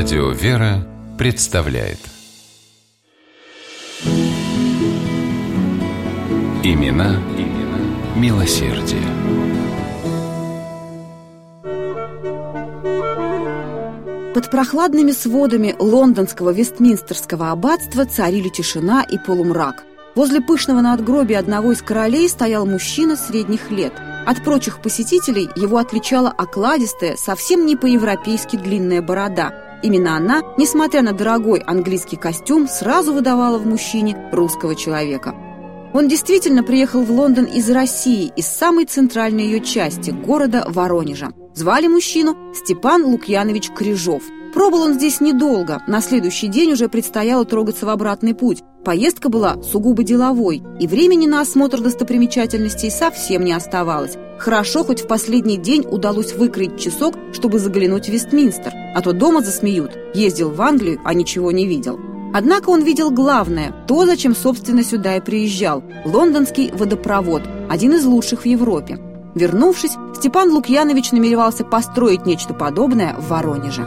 Радио «Вера» представляет Имена, имена милосердие. Под прохладными сводами лондонского Вестминстерского аббатства царили тишина и полумрак. Возле пышного надгробия одного из королей стоял мужчина средних лет. От прочих посетителей его отличала окладистая, совсем не по-европейски длинная борода. Именно она, несмотря на дорогой английский костюм, сразу выдавала в мужчине русского человека. Он действительно приехал в Лондон из России, из самой центральной ее части, города Воронежа. Звали мужчину Степан Лукьянович Крижов. Пробыл он здесь недолго, на следующий день уже предстояло трогаться в обратный путь. Поездка была сугубо деловой, и времени на осмотр достопримечательностей совсем не оставалось. Хорошо, хоть в последний день удалось выкроить часок, чтобы заглянуть в Вестминстер, а то дома засмеют. Ездил в Англию, а ничего не видел. Однако он видел главное, то, зачем, собственно, сюда и приезжал – лондонский водопровод, один из лучших в Европе. Вернувшись, Степан Лукьянович намеревался построить нечто подобное в Воронеже.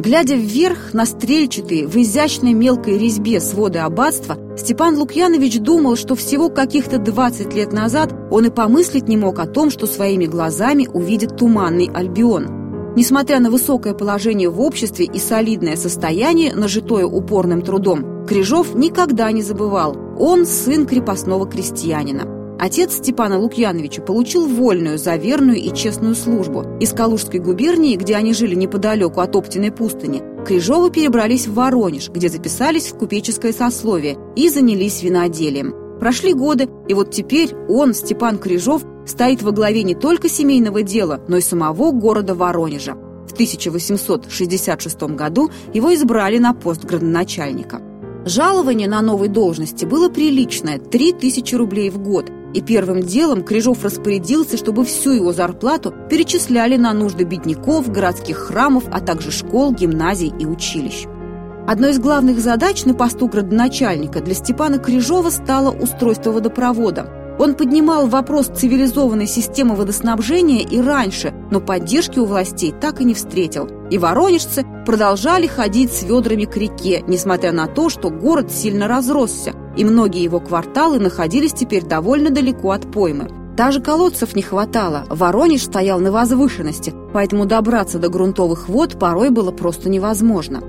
Глядя вверх на стрельчатые, в изящной мелкой резьбе своды аббатства, Степан Лукьянович думал, что всего каких-то 20 лет назад он и помыслить не мог о том, что своими глазами увидит туманный Альбион. Несмотря на высокое положение в обществе и солидное состояние, нажитое упорным трудом, Крижов никогда не забывал – он сын крепостного крестьянина. Отец Степана Лукьяновича получил вольную за верную и честную службу. Из Калужской губернии, где они жили неподалеку от Оптиной пустыни, Крижовы перебрались в Воронеж, где записались в купеческое сословие и занялись виноделием. Прошли годы, и вот теперь он, Степан Крижов, стоит во главе не только семейного дела, но и самого города Воронежа. В 1866 году его избрали на пост градоначальника. Жалование на новой должности было приличное – 3000 рублей в год. И первым делом Крижов распорядился, чтобы всю его зарплату перечисляли на нужды бедняков, городских храмов, а также школ, гимназий и училищ. Одной из главных задач на посту градоначальника для Степана Крижова стало устройство водопровода – он поднимал вопрос цивилизованной системы водоснабжения и раньше, но поддержки у властей так и не встретил. И воронежцы продолжали ходить с ведрами к реке, несмотря на то, что город сильно разросся, и многие его кварталы находились теперь довольно далеко от поймы. Даже колодцев не хватало, Воронеж стоял на возвышенности, поэтому добраться до грунтовых вод порой было просто невозможно.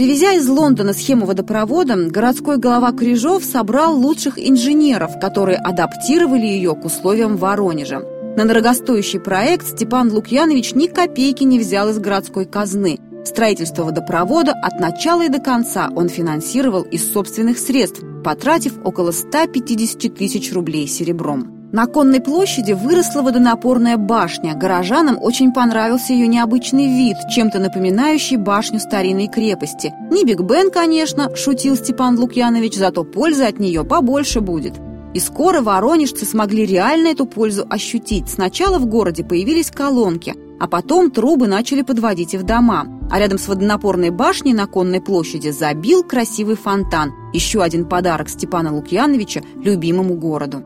Привезя из Лондона схему водопровода, городской глава Крижов собрал лучших инженеров, которые адаптировали ее к условиям Воронежа. На дорогостоящий проект Степан Лукьянович ни копейки не взял из городской казны. Строительство водопровода от начала и до конца он финансировал из собственных средств, потратив около 150 тысяч рублей серебром. На Конной площади выросла водонапорная башня. Горожанам очень понравился ее необычный вид, чем-то напоминающий башню старинной крепости. Не Биг Бен, конечно, шутил Степан Лукьянович, зато пользы от нее побольше будет. И скоро воронежцы смогли реально эту пользу ощутить. Сначала в городе появились колонки, а потом трубы начали подводить и в дома. А рядом с водонапорной башней на Конной площади забил красивый фонтан. Еще один подарок Степана Лукьяновича любимому городу.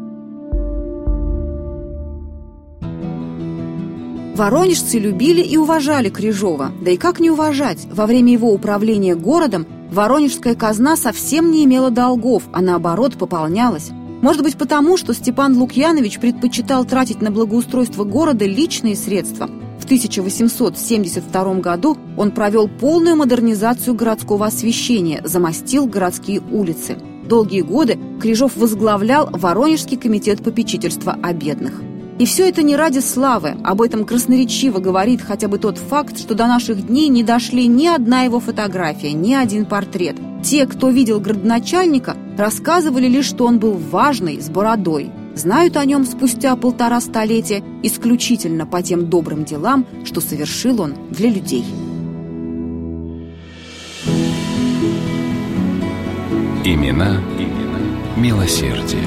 Воронежцы любили и уважали Крижова. Да и как не уважать? Во время его управления городом воронежская казна совсем не имела долгов, а наоборот пополнялась. Может быть потому, что Степан Лукьянович предпочитал тратить на благоустройство города личные средства. В 1872 году он провел полную модернизацию городского освещения, замостил городские улицы. Долгие годы Крижов возглавлял Воронежский комитет попечительства о бедных. И все это не ради славы. Об этом красноречиво говорит хотя бы тот факт, что до наших дней не дошли ни одна его фотография, ни один портрет. Те, кто видел градоначальника, рассказывали лишь, что он был важный, с бородой. Знают о нем спустя полтора столетия исключительно по тем добрым делам, что совершил он для людей. Имена, имена милосердие.